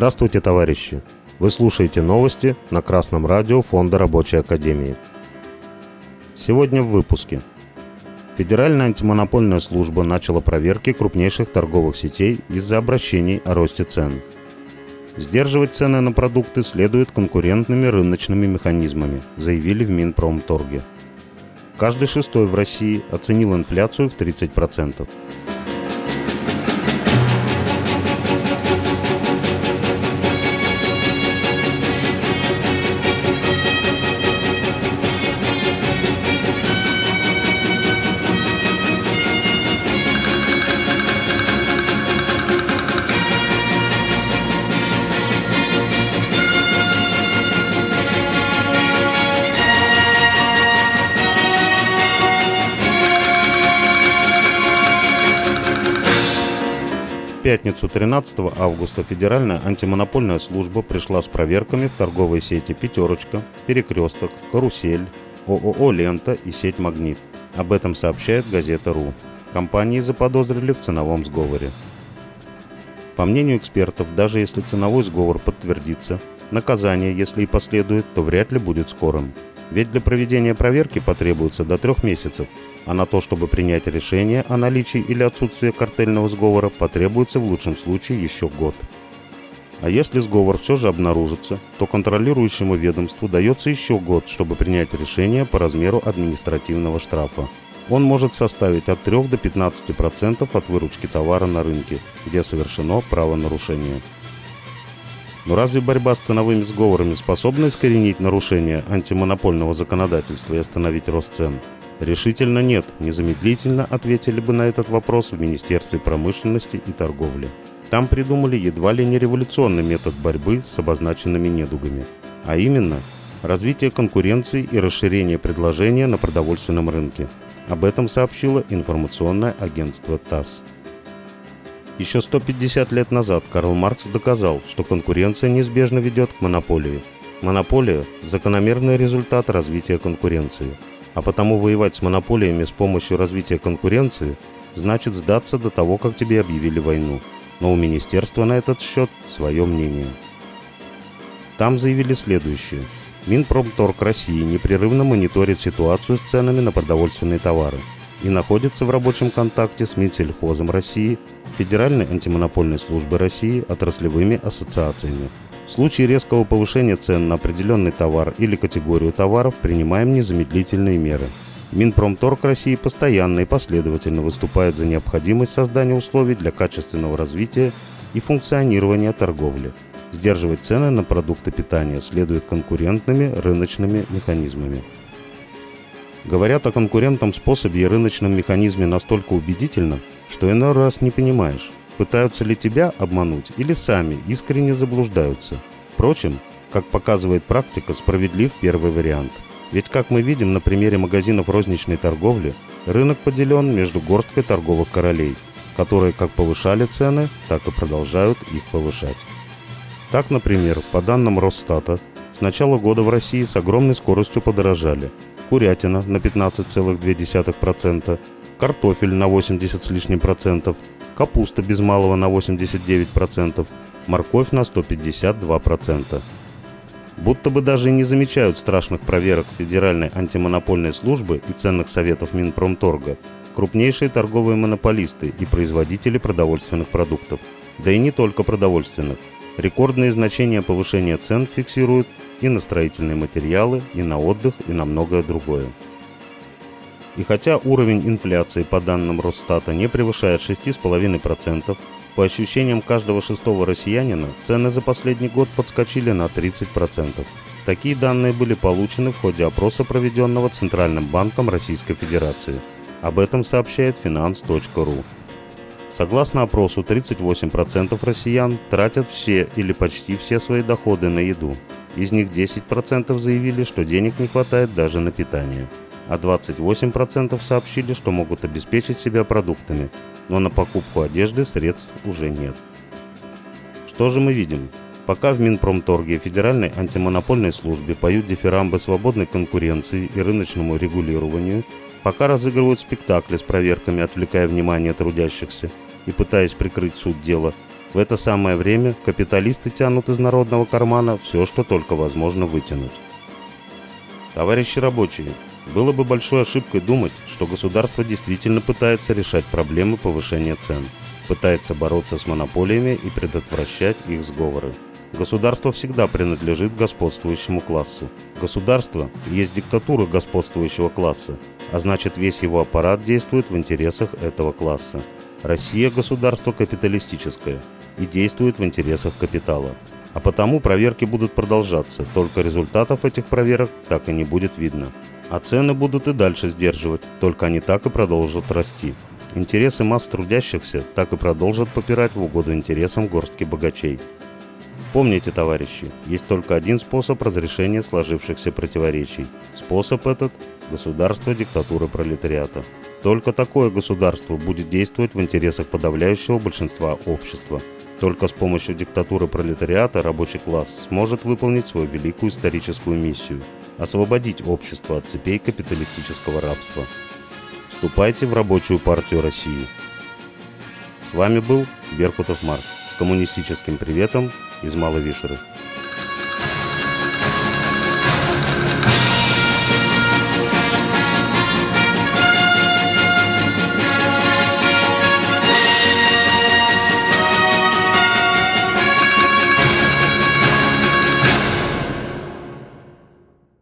Здравствуйте, товарищи! Вы слушаете новости на Красном радио Фонда Рабочей Академии. Сегодня в выпуске. Федеральная антимонопольная служба начала проверки крупнейших торговых сетей из-за обращений о росте цен. Сдерживать цены на продукты следует конкурентными рыночными механизмами, заявили в Минпромторге. Каждый шестой в России оценил инфляцию в 30%. Пятницу 13 августа Федеральная антимонопольная служба пришла с проверками в торговые сети «Пятерочка», «Перекресток», «Карусель», ООО «Лента» и сеть «Магнит». Об этом сообщает газета «РУ». Компании заподозрили в ценовом сговоре. По мнению экспертов, даже если ценовой сговор подтвердится, наказание, если и последует, то вряд ли будет скорым. Ведь для проведения проверки потребуется до трех месяцев, а на то, чтобы принять решение о наличии или отсутствии картельного сговора, потребуется в лучшем случае еще год. А если сговор все же обнаружится, то контролирующему ведомству дается еще год, чтобы принять решение по размеру административного штрафа. Он может составить от 3 до 15% от выручки товара на рынке, где совершено правонарушение. Но разве борьба с ценовыми сговорами способна искоренить нарушение антимонопольного законодательства и остановить рост цен? Решительно нет, незамедлительно ответили бы на этот вопрос в Министерстве промышленности и торговли. Там придумали едва ли не революционный метод борьбы с обозначенными недугами, а именно развитие конкуренции и расширение предложения на продовольственном рынке. Об этом сообщило информационное агентство ТАСС. Еще 150 лет назад Карл Маркс доказал, что конкуренция неизбежно ведет к монополии. Монополия – закономерный результат развития конкуренции – а потому воевать с монополиями с помощью развития конкуренции значит сдаться до того, как тебе объявили войну. Но у министерства на этот счет свое мнение. Там заявили следующее. Минпромторг России непрерывно мониторит ситуацию с ценами на продовольственные товары и находится в рабочем контакте с Минсельхозом России, Федеральной антимонопольной службой России, отраслевыми ассоциациями, в случае резкого повышения цен на определенный товар или категорию товаров принимаем незамедлительные меры. Минпромторг России постоянно и последовательно выступает за необходимость создания условий для качественного развития и функционирования торговли. Сдерживать цены на продукты питания следует конкурентными рыночными механизмами. Говорят о конкурентном способе и рыночном механизме настолько убедительно, что иной раз не понимаешь, пытаются ли тебя обмануть или сами искренне заблуждаются. Впрочем, как показывает практика, справедлив первый вариант. Ведь, как мы видим на примере магазинов розничной торговли, рынок поделен между горсткой торговых королей, которые как повышали цены, так и продолжают их повышать. Так, например, по данным Росстата, с начала года в России с огромной скоростью подорожали курятина на 15,2%, картофель на 80 с лишним процентов, капуста без малого на 89%, морковь на 152%. Будто бы даже и не замечают страшных проверок Федеральной антимонопольной службы и ценных советов Минпромторга крупнейшие торговые монополисты и производители продовольственных продуктов. Да и не только продовольственных. Рекордные значения повышения цен фиксируют и на строительные материалы, и на отдых, и на многое другое. И хотя уровень инфляции по данным Росстата не превышает 6,5%, по ощущениям каждого шестого россиянина, цены за последний год подскочили на 30%. Такие данные были получены в ходе опроса, проведенного Центральным банком Российской Федерации. Об этом сообщает finance.ru. Согласно опросу, 38% россиян тратят все или почти все свои доходы на еду. Из них 10% заявили, что денег не хватает даже на питание а 28% сообщили, что могут обеспечить себя продуктами, но на покупку одежды средств уже нет. Что же мы видим? Пока в Минпромторге и Федеральной антимонопольной службе поют дифирамбы свободной конкуренции и рыночному регулированию, пока разыгрывают спектакли с проверками, отвлекая внимание трудящихся и пытаясь прикрыть суть дела, В это самое время капиталисты тянут из народного кармана все, что только возможно вытянуть. Товарищи рабочие, было бы большой ошибкой думать, что государство действительно пытается решать проблемы повышения цен, пытается бороться с монополиями и предотвращать их сговоры. Государство всегда принадлежит господствующему классу. Государство есть диктатура господствующего класса, а значит весь его аппарат действует в интересах этого класса. Россия – государство капиталистическое и действует в интересах капитала. А потому проверки будут продолжаться, только результатов этих проверок так и не будет видно. А цены будут и дальше сдерживать, только они так и продолжат расти. Интересы масс трудящихся так и продолжат попирать в угоду интересам горстки богачей. Помните, товарищи, есть только один способ разрешения сложившихся противоречий. Способ этот – государство диктатуры пролетариата. Только такое государство будет действовать в интересах подавляющего большинства общества. Только с помощью диктатуры пролетариата рабочий класс сможет выполнить свою великую историческую миссию – освободить общество от цепей капиталистического рабства. Вступайте в рабочую партию России. С вами был Беркутов Марк с коммунистическим приветом из Малой Вишеры.